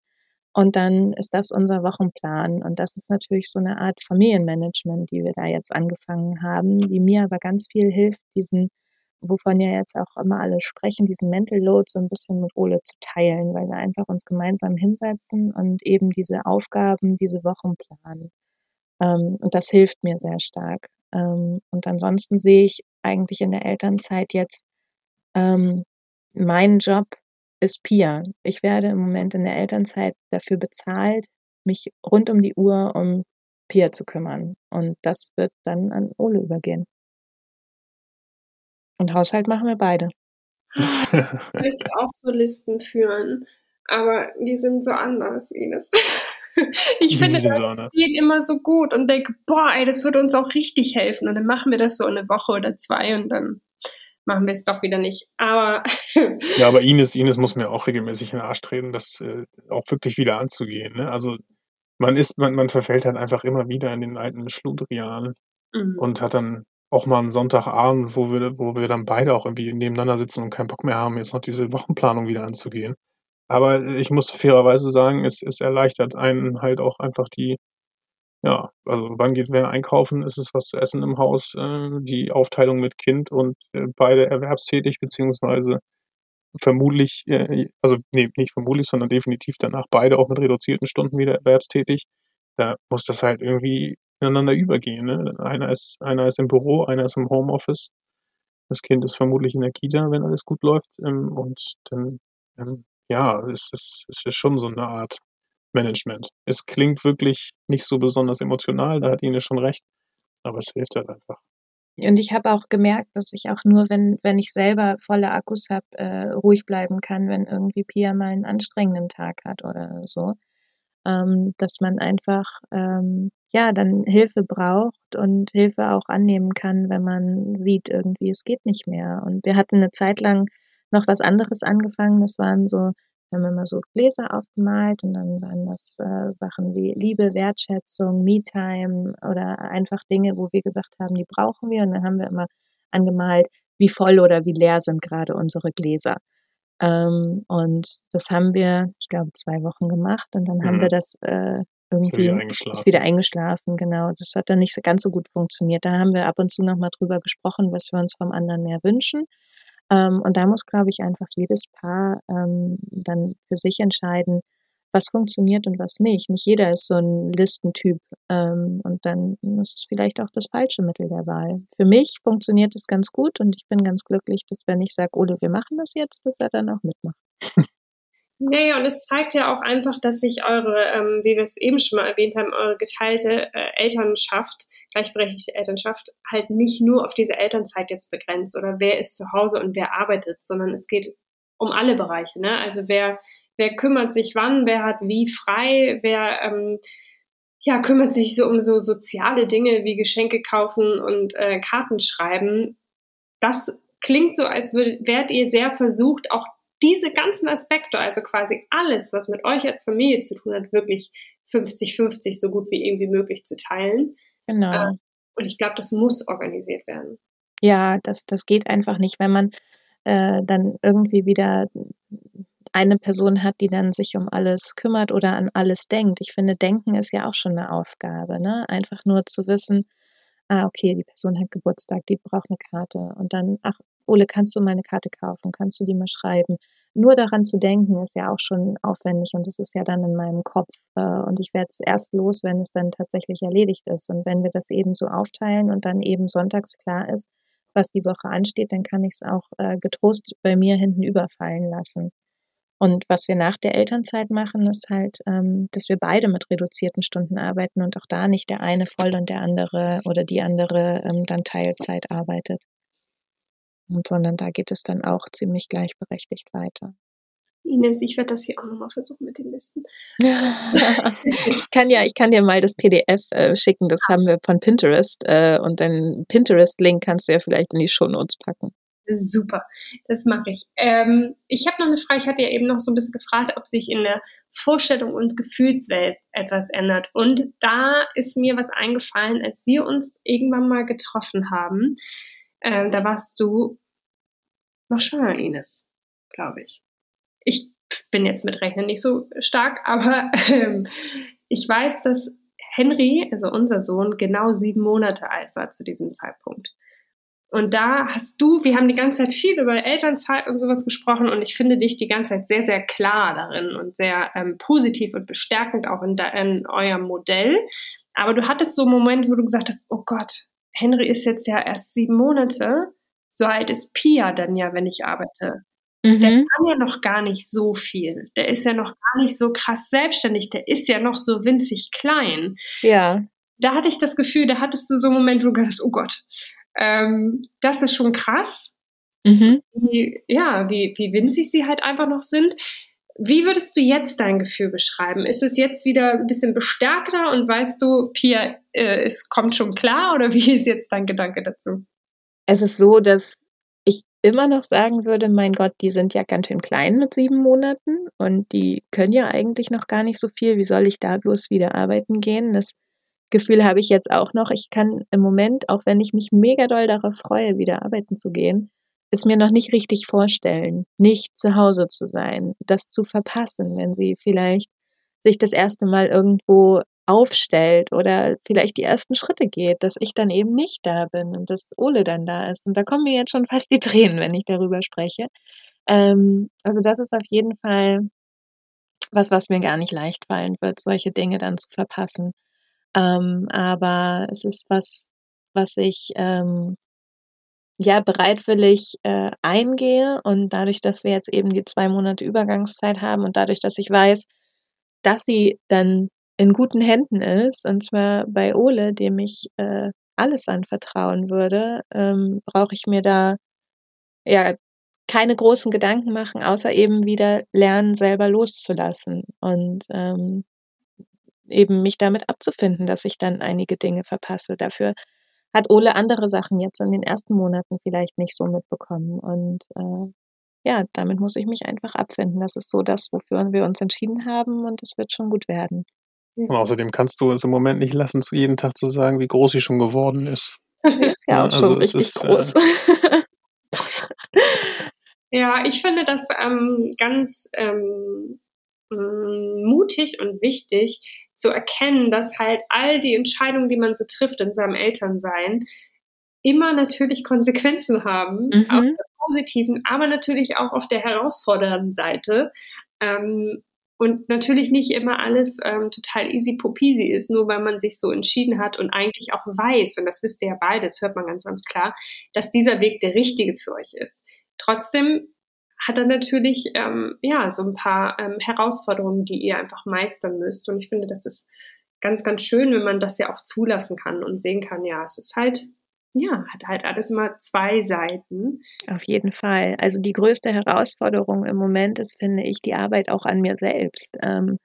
und dann ist das unser Wochenplan. Und das ist natürlich so eine Art Familienmanagement, die wir da jetzt angefangen haben, die mir aber ganz viel hilft, diesen, wovon ja jetzt auch immer alle sprechen, diesen Mental Load so ein bisschen mit Ole zu teilen, weil wir einfach uns gemeinsam hinsetzen und eben diese Aufgaben, diese Wochen planen. Ähm, und das hilft mir sehr stark. Ähm, und ansonsten sehe ich eigentlich in der Elternzeit jetzt, ähm, mein Job ist Pia. Ich werde im Moment in der Elternzeit dafür bezahlt, mich rund um die Uhr um Pia zu kümmern. Und das wird dann an Ole übergehen. Und Haushalt machen wir beide. Ich möchte auch so Listen führen, aber wir sind so anders, Ines. (laughs) ich finde das geht immer so gut und denke, boah, ey, das würde uns auch richtig helfen. Und dann machen wir das so eine Woche oder zwei und dann machen wir es doch wieder nicht. Aber ja, aber Ines, Ines muss mir auch regelmäßig in den Arsch treten, das äh, auch wirklich wieder anzugehen. Ne? Also man ist, man, man verfällt halt einfach immer wieder in den alten Schludrian mhm. und hat dann auch mal einen Sonntagabend, wo wir, wo wir dann beide auch irgendwie nebeneinander sitzen und keinen Bock mehr haben, jetzt noch diese Wochenplanung wieder anzugehen. Aber ich muss fairerweise sagen, es, es erleichtert einen halt auch einfach die, ja, also wann geht wer einkaufen, ist es was zu essen im Haus, äh, die Aufteilung mit Kind und äh, beide erwerbstätig, beziehungsweise vermutlich, äh, also nee, nicht vermutlich, sondern definitiv danach beide auch mit reduzierten Stunden wieder erwerbstätig. Da muss das halt irgendwie ineinander übergehen. Ne? Einer ist, einer ist im Büro, einer ist im Homeoffice. Das Kind ist vermutlich in der Kita, wenn alles gut läuft. Ähm, und dann ähm, ja, es ist, es ist schon so eine Art Management. Es klingt wirklich nicht so besonders emotional, da hat Ine schon recht, aber es hilft halt einfach. Und ich habe auch gemerkt, dass ich auch nur, wenn, wenn ich selber volle Akkus habe, äh, ruhig bleiben kann, wenn irgendwie Pia mal einen anstrengenden Tag hat oder so. Ähm, dass man einfach ähm, ja dann Hilfe braucht und Hilfe auch annehmen kann, wenn man sieht irgendwie, es geht nicht mehr. Und wir hatten eine Zeit lang noch was anderes angefangen. Das waren so, wir haben immer so Gläser aufgemalt und dann waren das äh, Sachen wie Liebe, Wertschätzung, Me-Time oder einfach Dinge, wo wir gesagt haben, die brauchen wir. Und dann haben wir immer angemalt, wie voll oder wie leer sind gerade unsere Gläser. Ähm, und das haben wir, ich glaube, zwei Wochen gemacht und dann mhm. haben wir das äh, irgendwie ist wieder, ist wieder eingeschlafen, genau. Das hat dann nicht so ganz so gut funktioniert. Da haben wir ab und zu nochmal drüber gesprochen, was wir uns vom anderen mehr wünschen. Ähm, und da muss, glaube ich, einfach jedes Paar ähm, dann für sich entscheiden, was funktioniert und was nicht. Nicht jeder ist so ein Listentyp ähm, und dann ist es vielleicht auch das falsche Mittel der Wahl. Für mich funktioniert es ganz gut und ich bin ganz glücklich, dass wenn ich sage, Ole, wir machen das jetzt, dass er dann auch mitmacht. (laughs) Nee, und es zeigt ja auch einfach, dass sich eure, ähm, wie wir es eben schon mal erwähnt haben, eure geteilte äh, Elternschaft, gleichberechtigte Elternschaft, halt nicht nur auf diese Elternzeit jetzt begrenzt oder wer ist zu Hause und wer arbeitet, sondern es geht um alle Bereiche. Ne? Also wer, wer kümmert sich wann, wer hat wie frei, wer ähm, ja, kümmert sich so um so soziale Dinge wie Geschenke kaufen und äh, Karten schreiben. Das klingt so, als wärt ihr sehr versucht, auch diese ganzen Aspekte, also quasi alles, was mit euch als Familie zu tun hat, wirklich 50-50 so gut wie irgendwie möglich zu teilen. Genau. Äh, und ich glaube, das muss organisiert werden. Ja, das, das geht einfach nicht, wenn man äh, dann irgendwie wieder eine Person hat, die dann sich um alles kümmert oder an alles denkt. Ich finde, denken ist ja auch schon eine Aufgabe, ne? Einfach nur zu wissen, ah, okay, die Person hat Geburtstag, die braucht eine Karte. Und dann, ach, Ole, kannst du meine Karte kaufen? Kannst du die mal schreiben? Nur daran zu denken ist ja auch schon aufwendig und das ist ja dann in meinem Kopf. Äh, und ich werde es erst los, wenn es dann tatsächlich erledigt ist. Und wenn wir das eben so aufteilen und dann eben sonntags klar ist, was die Woche ansteht, dann kann ich es auch äh, getrost bei mir hinten überfallen lassen. Und was wir nach der Elternzeit machen, ist halt, ähm, dass wir beide mit reduzierten Stunden arbeiten und auch da nicht der eine voll und der andere oder die andere ähm, dann Teilzeit arbeitet. Und, sondern da geht es dann auch ziemlich gleichberechtigt weiter. Ines, ich werde das hier auch nochmal versuchen mit den Listen. (laughs) (laughs) ich kann ja, ich kann dir mal das PDF äh, schicken, das haben wir von Pinterest äh, und den Pinterest-Link kannst du ja vielleicht in die Shownotes packen. Super, das mache ich. Ähm, ich habe noch eine Frage, ich hatte ja eben noch so ein bisschen gefragt, ob sich in der Vorstellung und Gefühlswelt etwas ändert. Und da ist mir was eingefallen, als wir uns irgendwann mal getroffen haben. Ähm, da warst du noch schwanger, Ines, glaube ich. Ich bin jetzt mit Rechnen nicht so stark, aber ähm, ich weiß, dass Henry, also unser Sohn, genau sieben Monate alt war zu diesem Zeitpunkt. Und da hast du, wir haben die ganze Zeit viel über Elternzeit und sowas gesprochen und ich finde dich die ganze Zeit sehr, sehr klar darin und sehr ähm, positiv und bestärkend auch in, in eurem Modell. Aber du hattest so Momente, wo du gesagt hast, oh Gott, Henry ist jetzt ja erst sieben Monate. So alt ist Pia dann ja, wenn ich arbeite. Mhm. Der kann ja noch gar nicht so viel. Der ist ja noch gar nicht so krass selbstständig. Der ist ja noch so winzig klein. Ja. Da hatte ich das Gefühl, da hattest du so einen Moment, wo du gedacht hast, oh Gott, ähm, das ist schon krass. Mhm. Wie, ja, wie, wie winzig sie halt einfach noch sind. Wie würdest du jetzt dein Gefühl beschreiben? Ist es jetzt wieder ein bisschen bestärkter und weißt du, Pia, äh, es kommt schon klar oder (laughs) wie ist jetzt dein Gedanke dazu? Es ist so, dass ich immer noch sagen würde, mein Gott, die sind ja ganz schön klein mit sieben Monaten und die können ja eigentlich noch gar nicht so viel. Wie soll ich da bloß wieder arbeiten gehen? Das Gefühl habe ich jetzt auch noch. Ich kann im Moment, auch wenn ich mich mega doll darauf freue, wieder arbeiten zu gehen, es mir noch nicht richtig vorstellen, nicht zu Hause zu sein, das zu verpassen, wenn sie vielleicht sich das erste Mal irgendwo aufstellt oder vielleicht die ersten Schritte geht, dass ich dann eben nicht da bin und dass Ole dann da ist. Und da kommen mir jetzt schon fast die Tränen, wenn ich darüber spreche. Ähm, also das ist auf jeden Fall was, was mir gar nicht leicht fallen wird, solche Dinge dann zu verpassen. Ähm, aber es ist was, was ich ähm, ja bereitwillig äh, eingehe und dadurch, dass wir jetzt eben die zwei Monate Übergangszeit haben und dadurch, dass ich weiß, dass sie dann in guten Händen ist, und zwar bei Ole, dem ich äh, alles anvertrauen würde, ähm, brauche ich mir da ja keine großen Gedanken machen, außer eben wieder lernen, selber loszulassen. Und ähm, eben mich damit abzufinden, dass ich dann einige Dinge verpasse. Dafür hat Ole andere Sachen jetzt in den ersten Monaten vielleicht nicht so mitbekommen. Und äh, ja, damit muss ich mich einfach abfinden. Das ist so das, wofür wir uns entschieden haben und es wird schon gut werden. Und außerdem kannst du es im Moment nicht lassen, zu jeden Tag zu sagen, wie groß sie schon geworden ist. Sie (laughs) ist ja, auch also schon richtig ist, äh, groß. Äh, (laughs) ja, ich finde das ähm, ganz ähm, mutig und wichtig zu erkennen, dass halt all die Entscheidungen, die man so trifft in seinem Elternsein, immer natürlich Konsequenzen haben, mhm. auf der positiven, aber natürlich auch auf der herausfordernden Seite. Ähm, und natürlich nicht immer alles ähm, total easy popisi ist, nur weil man sich so entschieden hat und eigentlich auch weiß, und das wisst ihr ja beides, hört man ganz, ganz klar, dass dieser Weg der richtige für euch ist. Trotzdem hat er natürlich ähm, ja so ein paar ähm, Herausforderungen, die ihr einfach meistern müsst. Und ich finde, das ist ganz, ganz schön, wenn man das ja auch zulassen kann und sehen kann, ja, es ist halt ja, hat halt alles immer zwei Seiten. Auf jeden Fall. Also die größte Herausforderung im Moment ist, finde ich, die Arbeit auch an mir selbst. Ähm,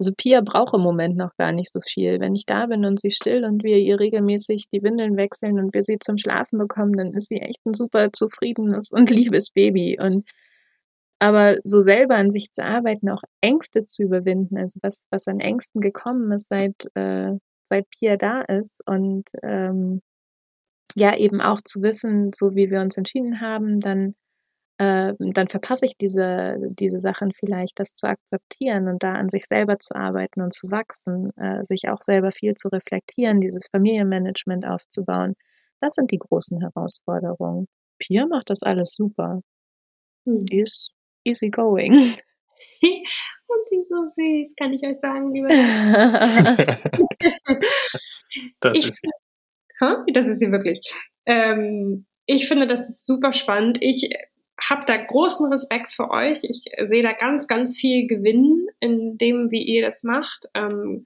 also Pia braucht im Moment noch gar nicht so viel. Wenn ich da bin und sie still und wir ihr regelmäßig die Windeln wechseln und wir sie zum Schlafen bekommen, dann ist sie echt ein super zufriedenes und (laughs) liebes Baby. Und aber so selber an sich zu arbeiten, auch Ängste zu überwinden, also was, was an Ängsten gekommen ist, seit, äh, seit Pia da ist und ähm, ja eben auch zu wissen, so wie wir uns entschieden haben, dann äh, dann verpasse ich diese diese Sachen vielleicht, das zu akzeptieren und da an sich selber zu arbeiten und zu wachsen, äh, sich auch selber viel zu reflektieren, dieses Familienmanagement aufzubauen. Das sind die großen Herausforderungen. Pia macht das alles super. Hm. Die ist easy going. (laughs) Und sie ist so süß, kann ich euch sagen, liebe. (laughs) das ich, ist das ist sie wirklich. Ähm, ich finde, das ist super spannend. Ich habe da großen Respekt für euch. Ich sehe da ganz, ganz viel Gewinn in dem, wie ihr das macht. Ähm,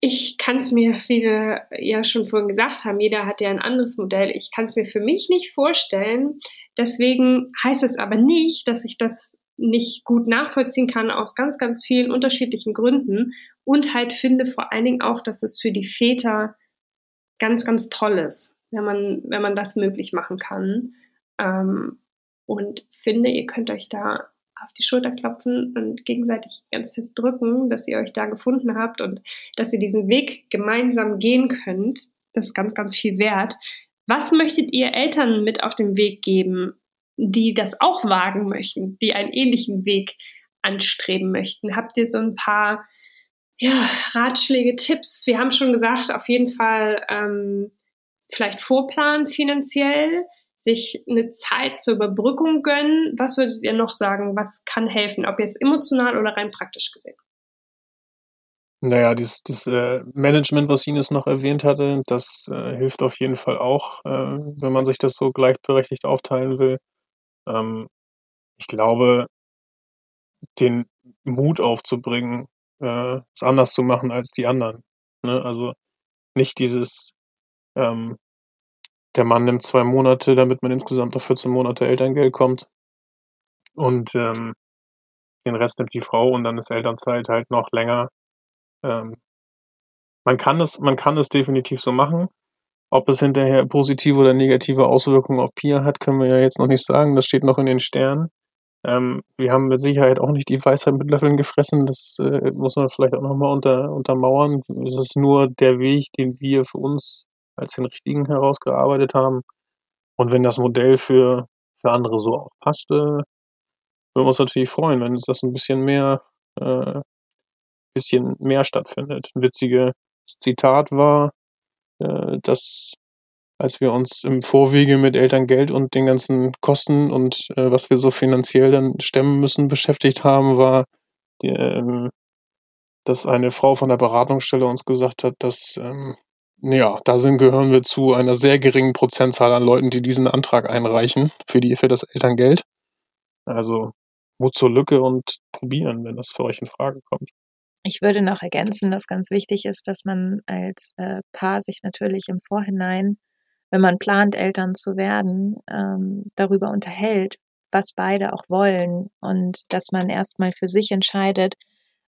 ich kann es mir, wie wir ja schon vorhin gesagt haben, jeder hat ja ein anderes Modell. Ich kann es mir für mich nicht vorstellen. Deswegen heißt es aber nicht, dass ich das nicht gut nachvollziehen kann aus ganz, ganz vielen unterschiedlichen Gründen und halt finde vor allen Dingen auch, dass es für die Väter ganz, ganz toll ist, wenn man, wenn man das möglich machen kann. Ähm, und finde, ihr könnt euch da auf die Schulter klopfen und gegenseitig ganz fest drücken, dass ihr euch da gefunden habt und dass ihr diesen Weg gemeinsam gehen könnt. Das ist ganz, ganz viel wert. Was möchtet ihr Eltern mit auf den Weg geben, die das auch wagen möchten, die einen ähnlichen Weg anstreben möchten? Habt ihr so ein paar ja, Ratschläge, Tipps. Wir haben schon gesagt, auf jeden Fall ähm, vielleicht vorplanen finanziell, sich eine Zeit zur Überbrückung gönnen. Was würdet ihr noch sagen? Was kann helfen? Ob jetzt emotional oder rein praktisch gesehen? Naja, dieses, dieses äh, Management, was Ines noch erwähnt hatte, das äh, hilft auf jeden Fall auch, äh, wenn man sich das so gleichberechtigt aufteilen will. Ähm, ich glaube, den Mut aufzubringen, äh, es anders zu machen als die anderen. Ne? Also nicht dieses, ähm, der Mann nimmt zwei Monate, damit man insgesamt auf 14 Monate Elterngeld kommt. Und ähm, den Rest nimmt die Frau und dann ist Elternzeit halt noch länger. Ähm, man kann es, man kann es definitiv so machen. Ob es hinterher positive oder negative Auswirkungen auf Pia hat, können wir ja jetzt noch nicht sagen. Das steht noch in den Sternen. Ähm, wir haben mit Sicherheit auch nicht die Weisheit mit Löffeln gefressen. Das äh, muss man vielleicht auch nochmal unter, untermauern. Es ist nur der Weg, den wir für uns als den richtigen herausgearbeitet haben. Und wenn das Modell für, für andere so auch passt, äh, würden wir uns natürlich freuen, wenn das ein bisschen mehr, äh, bisschen mehr stattfindet. Ein witziges Zitat war, äh, dass als wir uns im Vorwege mit Elterngeld und den ganzen Kosten und äh, was wir so finanziell dann stemmen müssen beschäftigt haben, war, die, ähm, dass eine Frau von der Beratungsstelle uns gesagt hat, dass ähm, ja, da sind, gehören wir zu einer sehr geringen Prozentzahl an Leuten, die diesen Antrag einreichen für die für das Elterngeld. Also Mut zur Lücke und probieren, wenn das für euch in Frage kommt. Ich würde noch ergänzen, dass ganz wichtig ist, dass man als äh, Paar sich natürlich im Vorhinein wenn man plant, Eltern zu werden, ähm, darüber unterhält, was beide auch wollen und dass man erstmal für sich entscheidet,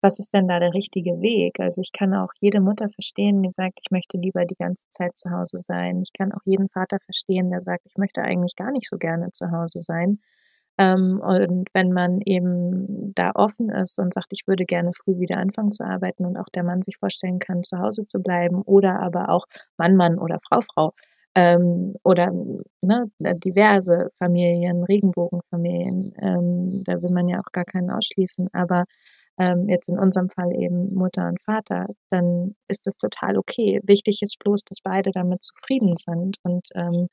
was ist denn da der richtige Weg? Also ich kann auch jede Mutter verstehen, die sagt, ich möchte lieber die ganze Zeit zu Hause sein. Ich kann auch jeden Vater verstehen, der sagt, ich möchte eigentlich gar nicht so gerne zu Hause sein. Ähm, und wenn man eben da offen ist und sagt, ich würde gerne früh wieder anfangen zu arbeiten und auch der Mann sich vorstellen kann, zu Hause zu bleiben oder aber auch Mann, Mann oder Frau, Frau ähm, oder ne, diverse Familien, Regenbogenfamilien, ähm, da will man ja auch gar keinen ausschließen, aber ähm, jetzt in unserem Fall eben Mutter und Vater, dann ist das total okay. Wichtig ist bloß, dass beide damit zufrieden sind und ähm,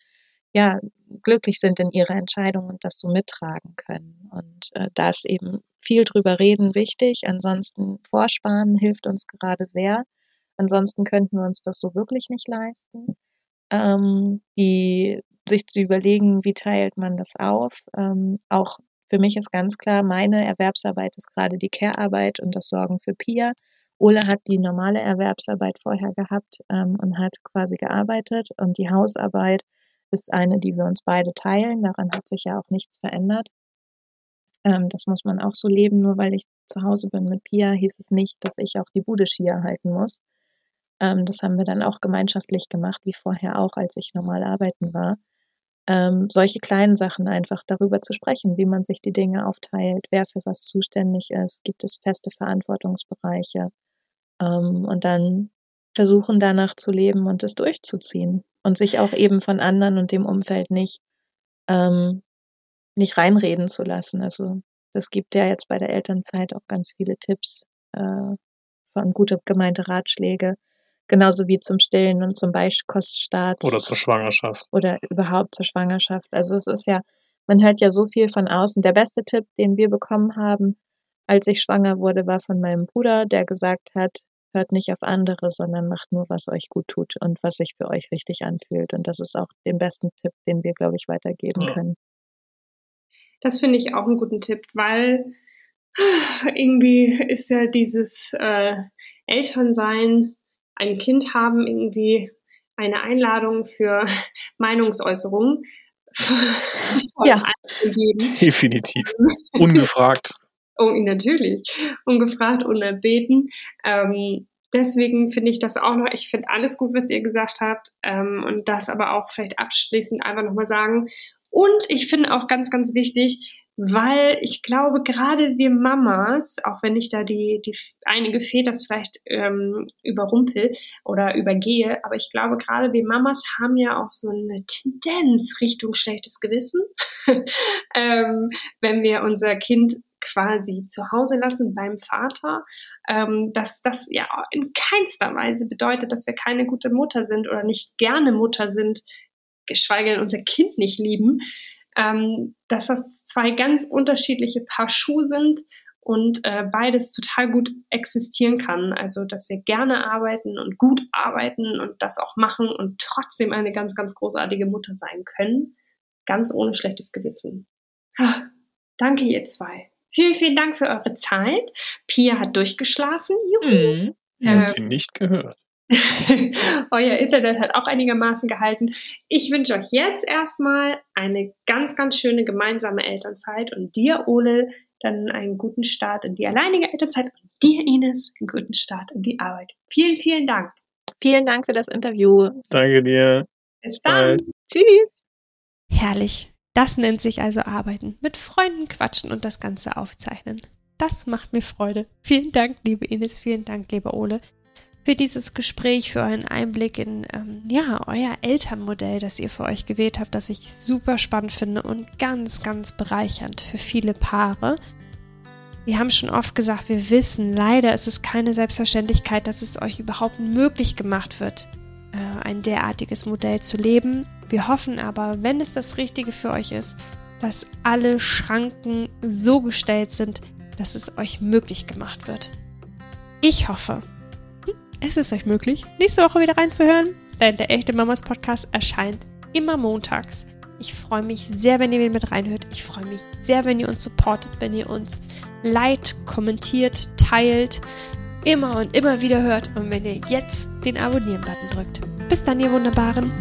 ja, glücklich sind in ihrer Entscheidung und das so mittragen können. Und äh, da ist eben viel drüber reden wichtig. Ansonsten Vorsparen hilft uns gerade sehr. Ansonsten könnten wir uns das so wirklich nicht leisten. Ähm, die, sich zu überlegen, wie teilt man das auf. Ähm, auch für mich ist ganz klar, meine Erwerbsarbeit ist gerade die Care-Arbeit und das Sorgen für Pia. Ole hat die normale Erwerbsarbeit vorher gehabt ähm, und hat quasi gearbeitet und die Hausarbeit ist eine, die wir uns beide teilen. Daran hat sich ja auch nichts verändert. Ähm, das muss man auch so leben. Nur weil ich zu Hause bin mit Pia, hieß es nicht, dass ich auch die Bude schier halten muss. Ähm, das haben wir dann auch gemeinschaftlich gemacht, wie vorher auch, als ich normal arbeiten war. Ähm, solche kleinen Sachen einfach darüber zu sprechen, wie man sich die Dinge aufteilt, wer für was zuständig ist, gibt es feste Verantwortungsbereiche ähm, und dann versuchen danach zu leben und es durchzuziehen und sich auch eben von anderen und dem Umfeld nicht, ähm, nicht reinreden zu lassen. Also das gibt ja jetzt bei der Elternzeit auch ganz viele Tipps äh, von gute gemeinte Ratschläge, genauso wie zum Stillen und zum Beischkoststart. Oder zur Schwangerschaft. Oder überhaupt zur Schwangerschaft. Also es ist ja, man hört ja so viel von außen. Der beste Tipp, den wir bekommen haben, als ich schwanger wurde, war von meinem Bruder, der gesagt hat, hört nicht auf andere, sondern macht nur, was euch gut tut und was sich für euch richtig anfühlt. Und das ist auch den besten Tipp, den wir, glaube ich, weitergeben ja. können. Das finde ich auch einen guten Tipp, weil irgendwie ist ja dieses äh, Elternsein, ein Kind haben, irgendwie eine Einladung für (laughs) Meinungsäußerungen. (laughs) ja, definitiv. (laughs) Ungefragt. Oh, natürlich. Ungefragt, unerbeten. Ähm, deswegen finde ich das auch noch, ich finde alles gut, was ihr gesagt habt. Ähm, und das aber auch vielleicht abschließend einfach nochmal sagen. Und ich finde auch ganz, ganz wichtig, weil ich glaube, gerade wir Mamas, auch wenn ich da die, die einige Väter vielleicht ähm, überrumpel oder übergehe, aber ich glaube, gerade wir Mamas haben ja auch so eine Tendenz Richtung schlechtes Gewissen, (laughs) ähm, wenn wir unser Kind quasi zu Hause lassen beim Vater, ähm, dass das ja in keinster Weise bedeutet, dass wir keine gute Mutter sind oder nicht gerne Mutter sind, geschweige denn unser Kind nicht lieben, ähm, dass das zwei ganz unterschiedliche Paar Schuhe sind und äh, beides total gut existieren kann. Also, dass wir gerne arbeiten und gut arbeiten und das auch machen und trotzdem eine ganz, ganz großartige Mutter sein können, ganz ohne schlechtes Gewissen. Ah, danke, ihr zwei. Vielen, vielen Dank für eure Zeit. Pia hat durchgeschlafen. Juhu. Mhm. Ich äh, sie nicht gehört. (laughs) Euer Internet hat auch einigermaßen gehalten. Ich wünsche euch jetzt erstmal eine ganz, ganz schöne gemeinsame Elternzeit und dir, Ole, dann einen guten Start in die alleinige Elternzeit und dir, Ines, einen guten Start in die Arbeit. Vielen, vielen Dank. Vielen Dank für das Interview. Danke dir. Bis dann. Tschüss. Herrlich. Das nennt sich also Arbeiten. Mit Freunden quatschen und das Ganze aufzeichnen. Das macht mir Freude. Vielen Dank, liebe Ines, vielen Dank, lieber Ole, für dieses Gespräch, für euren Einblick in ähm, ja, euer Elternmodell, das ihr für euch gewählt habt, das ich super spannend finde und ganz, ganz bereichernd für viele Paare. Wir haben schon oft gesagt, wir wissen, leider ist es keine Selbstverständlichkeit, dass es euch überhaupt möglich gemacht wird, äh, ein derartiges Modell zu leben. Wir hoffen aber, wenn es das Richtige für euch ist, dass alle Schranken so gestellt sind, dass es euch möglich gemacht wird. Ich hoffe, es ist euch möglich, nächste Woche wieder reinzuhören, denn der echte Mamas Podcast erscheint immer montags. Ich freue mich sehr, wenn ihr wieder mit reinhört. Ich freue mich sehr, wenn ihr uns supportet, wenn ihr uns liked, kommentiert, teilt, immer und immer wieder hört und wenn ihr jetzt den Abonnieren-Button drückt. Bis dann, ihr Wunderbaren.